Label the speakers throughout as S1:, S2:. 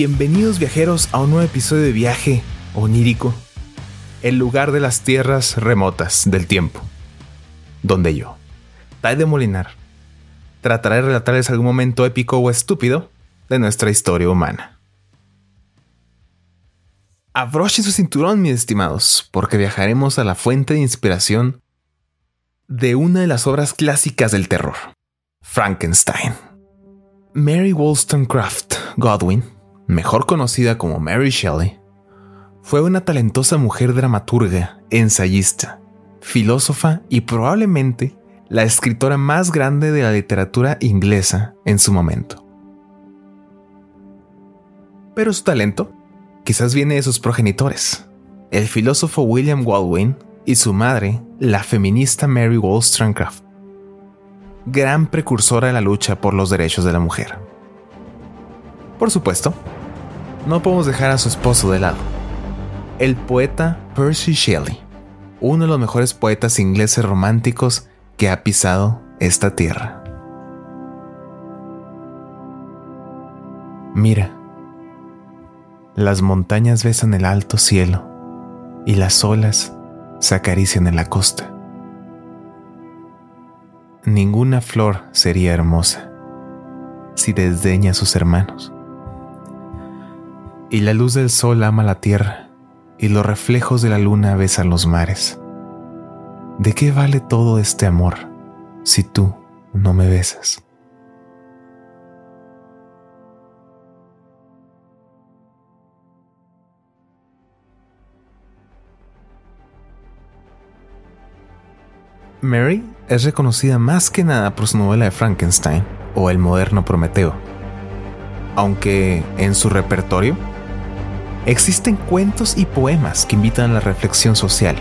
S1: Bienvenidos viajeros a un nuevo episodio de viaje onírico, el lugar de las tierras remotas del tiempo, donde yo, Tai de Molinar, trataré de relatarles algún momento épico o estúpido de nuestra historia humana. Abrochen su cinturón, mis estimados, porque viajaremos a la fuente de inspiración de una de las obras clásicas del terror, Frankenstein. Mary Wollstonecraft Godwin, mejor conocida como Mary Shelley, fue una talentosa mujer dramaturga, ensayista, filósofa y probablemente la escritora más grande de la literatura inglesa en su momento. Pero su talento quizás viene de sus progenitores, el filósofo William Baldwin y su madre, la feminista Mary Wollstonecraft, gran precursora de la lucha por los derechos de la mujer. Por supuesto, no podemos dejar a su esposo de lado, el poeta Percy Shelley, uno de los mejores poetas ingleses románticos que ha pisado esta tierra. Mira, las montañas besan el alto cielo y las olas se acarician en la costa. Ninguna flor sería hermosa si desdeña a sus hermanos. Y la luz del sol ama la tierra y los reflejos de la luna besan los mares. ¿De qué vale todo este amor si tú no me besas? Mary es reconocida más que nada por su novela de Frankenstein o El moderno Prometeo, aunque en su repertorio existen cuentos y poemas que invitan a la reflexión social,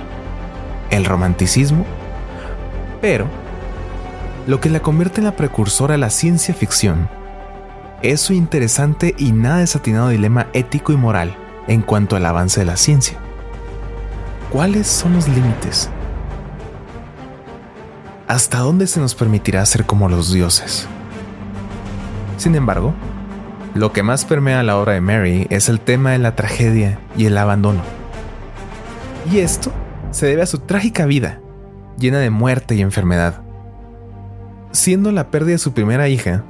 S1: el romanticismo, pero lo que la convierte en la precursora de la ciencia ficción es su interesante y nada desatinado dilema ético y moral en cuanto al avance de la ciencia. ¿Cuáles son los límites ¿hasta dónde se nos permitirá ser como los dioses? Sin embargo, lo que más permea la obra de Mary es el tema de la tragedia y el abandono. Y esto se debe a su trágica vida, llena de muerte y enfermedad. Siendo la pérdida de su primera hija,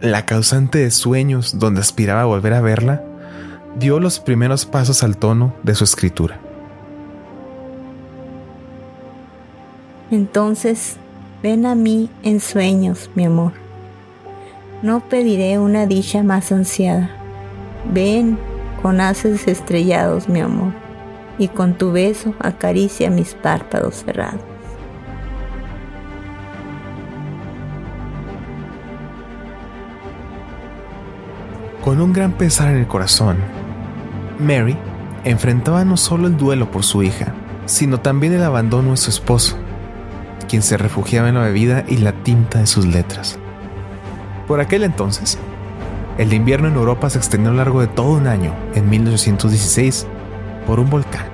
S1: la causante de sueños donde aspiraba a volver a verla, dio los primeros pasos al tono de su escritura.
S2: Entonces, ven a mí en sueños, mi amor. No pediré una dicha más ansiada. Ven con haces estrellados, mi amor, y con tu beso acaricia mis párpados cerrados.
S1: Con un gran pesar en el corazón, Mary enfrentaba no solo el duelo por su hija, sino también el abandono de su esposo quien se refugiaba en la bebida y la tinta de sus letras. Por aquel entonces, el invierno en Europa se extendió a lo largo de todo un año, en 1816, por un volcán.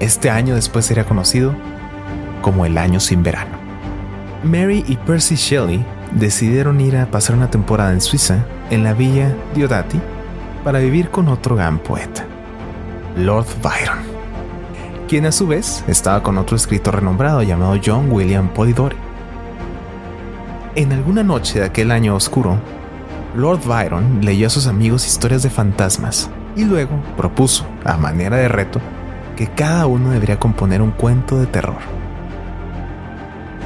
S1: Este año después sería conocido como el año sin verano. Mary y Percy Shelley decidieron ir a pasar una temporada en Suiza, en la villa Diodati, para vivir con otro gran poeta, Lord Byron quien a su vez estaba con otro escritor renombrado llamado John William Polidori. En alguna noche de aquel año oscuro, Lord Byron leyó a sus amigos historias de fantasmas y luego propuso, a manera de reto, que cada uno debería componer un cuento de terror.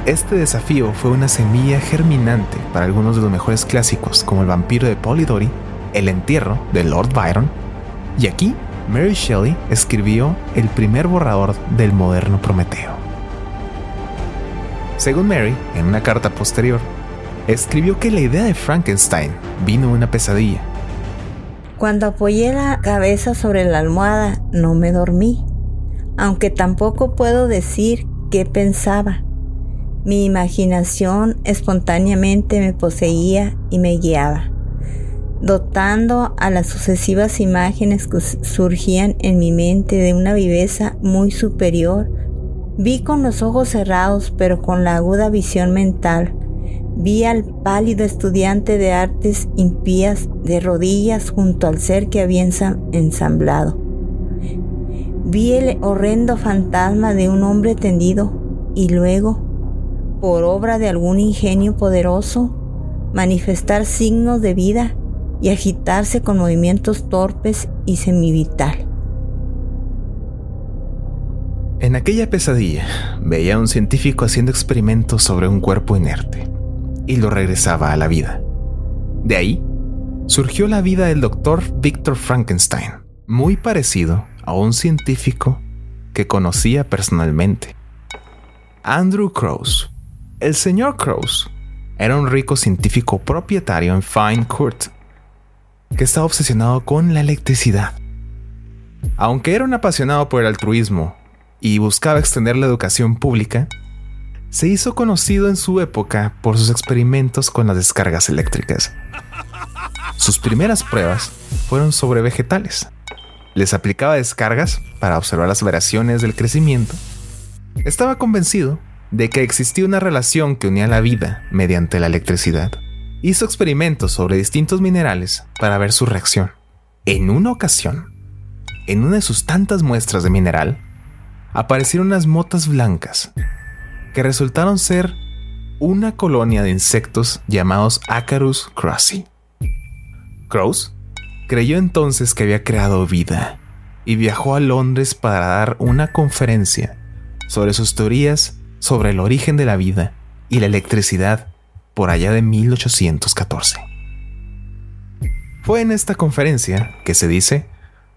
S1: Este desafío fue una semilla germinante para algunos de los mejores clásicos como El vampiro de Polidori, El entierro de Lord Byron, y aquí Mary Shelley escribió el primer borrador del moderno Prometeo. Según Mary, en una carta posterior, escribió que la idea de Frankenstein vino una pesadilla.
S2: Cuando apoyé la cabeza sobre la almohada, no me dormí, aunque tampoco puedo decir qué pensaba. Mi imaginación espontáneamente me poseía y me guiaba dotando a las sucesivas imágenes que surgían en mi mente de una viveza muy superior. Vi con los ojos cerrados, pero con la aguda visión mental, Vi al pálido estudiante de artes impías de rodillas junto al ser que había ensamblado. Vi el horrendo fantasma de un hombre tendido y luego, por obra de algún ingenio poderoso, manifestar signos de vida y agitarse con movimientos torpes y semivital.
S1: En aquella pesadilla veía a un científico haciendo experimentos sobre un cuerpo inerte y lo regresaba a la vida. De ahí surgió la vida del doctor Victor Frankenstein, muy parecido a un científico que conocía personalmente. Andrew Krause. El señor Krause era un rico científico propietario en Fine Court que estaba obsesionado con la electricidad. Aunque era un apasionado por el altruismo y buscaba extender la educación pública, se hizo conocido en su época por sus experimentos con las descargas eléctricas. Sus primeras pruebas fueron sobre vegetales. Les aplicaba descargas para observar las variaciones del crecimiento. Estaba convencido de que existía una relación que unía la vida mediante la electricidad. Hizo experimentos sobre distintos minerales para ver su reacción. En una ocasión, en una de sus tantas muestras de mineral, aparecieron unas motas blancas que resultaron ser una colonia de insectos llamados Acarus crossi. Crows creyó entonces que había creado vida y viajó a Londres para dar una conferencia sobre sus teorías sobre el origen de la vida y la electricidad por allá de 1814. Fue en esta conferencia que se dice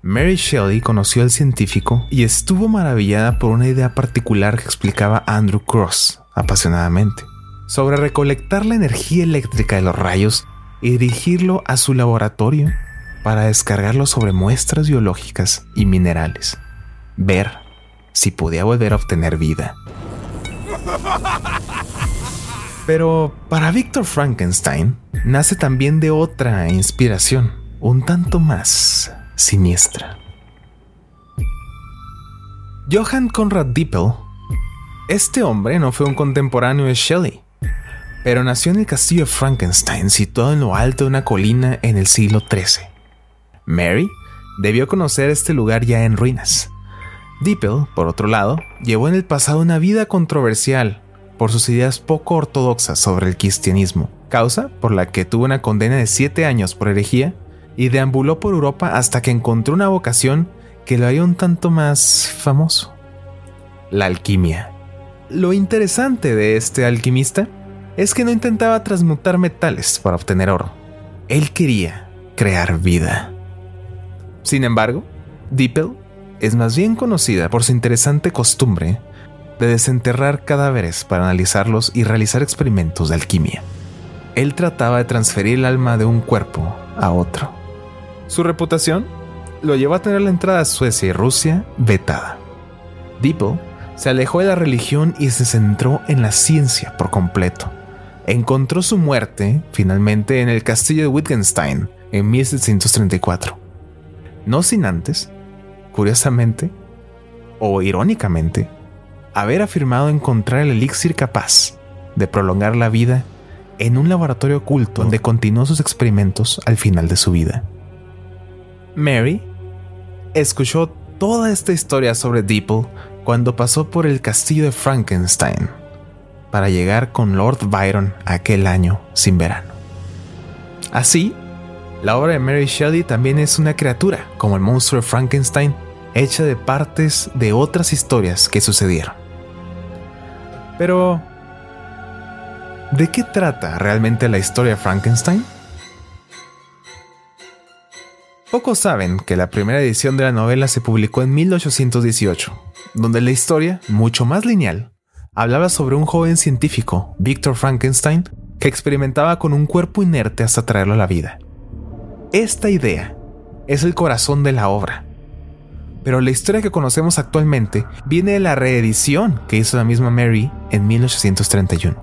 S1: Mary Shelley conoció al científico y estuvo maravillada por una idea particular que explicaba Andrew Cross apasionadamente, sobre recolectar la energía eléctrica de los rayos y dirigirlo a su laboratorio para descargarlo sobre muestras biológicas y minerales, ver si podía volver a obtener vida. Pero para Victor Frankenstein nace también de otra inspiración, un tanto más siniestra. Johann Conrad Dippel, este hombre no fue un contemporáneo de Shelley, pero nació en el castillo de Frankenstein, situado en lo alto de una colina en el siglo XIII. Mary debió conocer este lugar ya en ruinas. Dippel, por otro lado, llevó en el pasado una vida controversial por sus ideas poco ortodoxas sobre el cristianismo, causa por la que tuvo una condena de siete años por herejía y deambuló por Europa hasta que encontró una vocación que lo haría un tanto más famoso. La alquimia. Lo interesante de este alquimista es que no intentaba transmutar metales para obtener oro. Él quería crear vida. Sin embargo, Dippel es más bien conocida por su interesante costumbre de desenterrar cadáveres para analizarlos y realizar experimentos de alquimia. Él trataba de transferir el alma de un cuerpo a otro su reputación lo llevó a tener la entrada a Suecia y Rusia vetada. Dippel se alejó de la religión y se centró en la ciencia por completo. Encontró su muerte finalmente en el castillo de Wittgenstein en 1734. No sin antes, curiosamente, o irónicamente, haber afirmado encontrar el elixir capaz de prolongar la vida en un laboratorio oculto donde continuó sus experimentos al final de su vida. Mary escuchó toda esta historia sobre Deeple cuando pasó por el castillo de Frankenstein para llegar con Lord Byron aquel año sin verano. Así, la obra de Mary Shelley también es una criatura, como el monstruo de Frankenstein, hecha de partes de otras historias que sucedieron. Pero, ¿de qué trata realmente la historia de Frankenstein? Pocos saben que la primera edición de la novela se publicó en 1818, donde la historia, mucho más lineal, hablaba sobre un joven científico, Victor Frankenstein, que experimentaba con un cuerpo inerte hasta traerlo a la vida. Esta idea es el corazón de la obra. Pero la historia que conocemos actualmente viene de la reedición que hizo la misma Mary en 1831,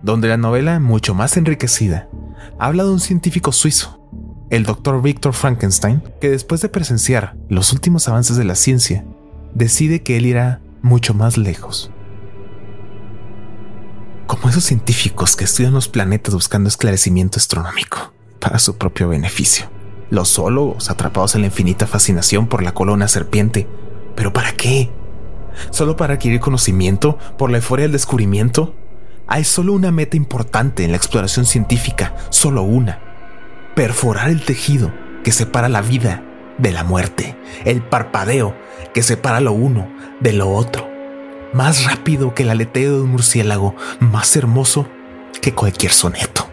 S1: donde la novela, mucho más enriquecida, habla de un científico suizo el doctor Victor Frankenstein, que después de presenciar los últimos avances de la ciencia, decide que él irá mucho más lejos. como esos científicos que estudian los planetas buscando esclarecimiento astronómico para su propio beneficio. Los zoólogos atrapados en la infinita fascinación por la colona serpiente. ¿Pero para qué? ¿Solo para adquirir conocimiento por la euforia del descubrimiento? Hay solo una meta importante en la exploración científica, solo una. Perforar el tejido que separa la vida de la muerte, el parpadeo que separa lo uno de lo otro. Más rápido que el aleteo de un murciélago, más hermoso que cualquier soneto.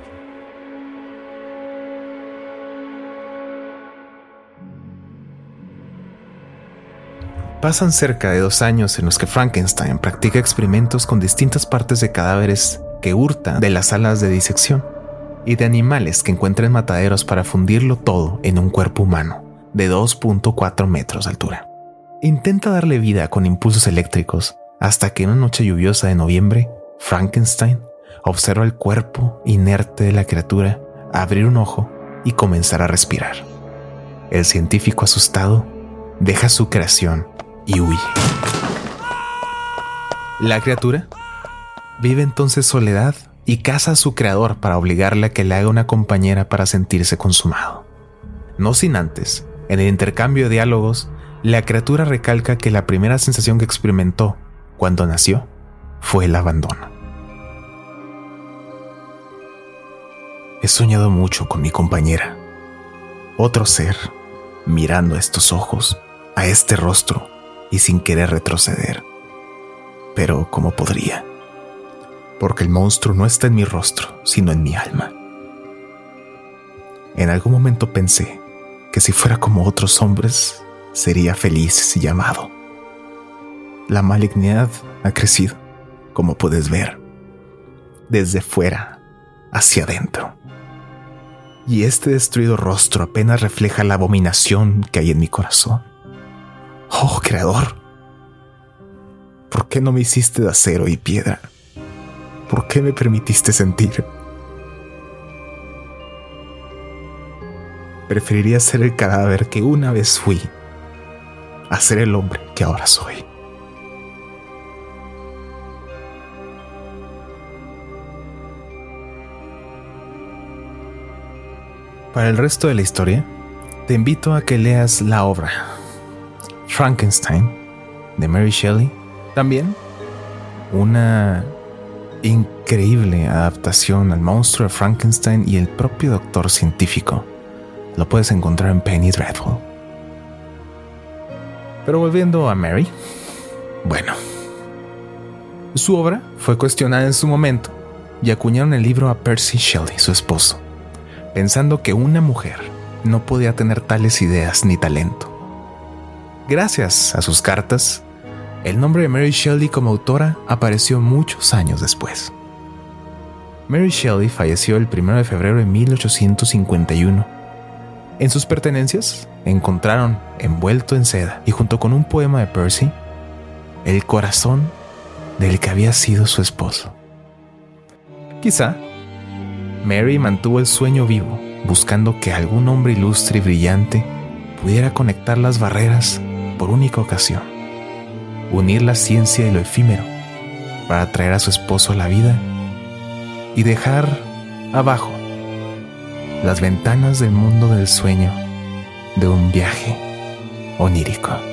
S1: Pasan cerca de dos años en los que Frankenstein practica experimentos con distintas partes de cadáveres que hurta de las salas de disección y de animales que encuentra en mataderos para fundirlo todo en un cuerpo humano de 2.4 metros de altura. Intenta darle vida con impulsos eléctricos hasta que en una noche lluviosa de noviembre, Frankenstein observa el cuerpo inerte de la criatura abrir un ojo y comenzar a respirar. El científico asustado deja su creación y huye. La criatura vive entonces soledad y caza a su creador para obligarle a que le haga una compañera para sentirse consumado. No sin antes, en el intercambio de diálogos, la criatura recalca que la primera sensación que experimentó cuando nació fue el abandono. He soñado mucho con mi compañera, otro ser, mirando a estos ojos, a este rostro, y sin querer retroceder. Pero ¿cómo podría? Porque el monstruo no está en mi rostro, sino en mi alma. En algún momento pensé que si fuera como otros hombres, sería feliz y amado. La malignidad ha crecido, como puedes ver, desde fuera hacia adentro. Y este destruido rostro apenas refleja la abominación que hay en mi corazón. Oh, Creador, ¿por qué no me hiciste de acero y piedra? ¿Por qué me permitiste sentir? Preferiría ser el cadáver que una vez fui a ser el hombre que ahora soy. Para el resto de la historia, te invito a que leas la obra Frankenstein de Mary Shelley. También una increíble adaptación al monstruo de Frankenstein y el propio doctor científico. Lo puedes encontrar en Penny Dreadful. Pero volviendo a Mary, bueno, su obra fue cuestionada en su momento y acuñaron el libro a Percy Shelley, su esposo, pensando que una mujer no podía tener tales ideas ni talento. Gracias a sus cartas, el nombre de Mary Shelley como autora apareció muchos años después. Mary Shelley falleció el 1 de febrero de 1851. En sus pertenencias encontraron, envuelto en seda y junto con un poema de Percy, el corazón del que había sido su esposo. Quizá Mary mantuvo el sueño vivo, buscando que algún hombre ilustre y brillante pudiera conectar las barreras por única ocasión, unir la ciencia y lo efímero para traer a su esposo a la vida y dejar abajo las ventanas del mundo del sueño de un viaje onírico.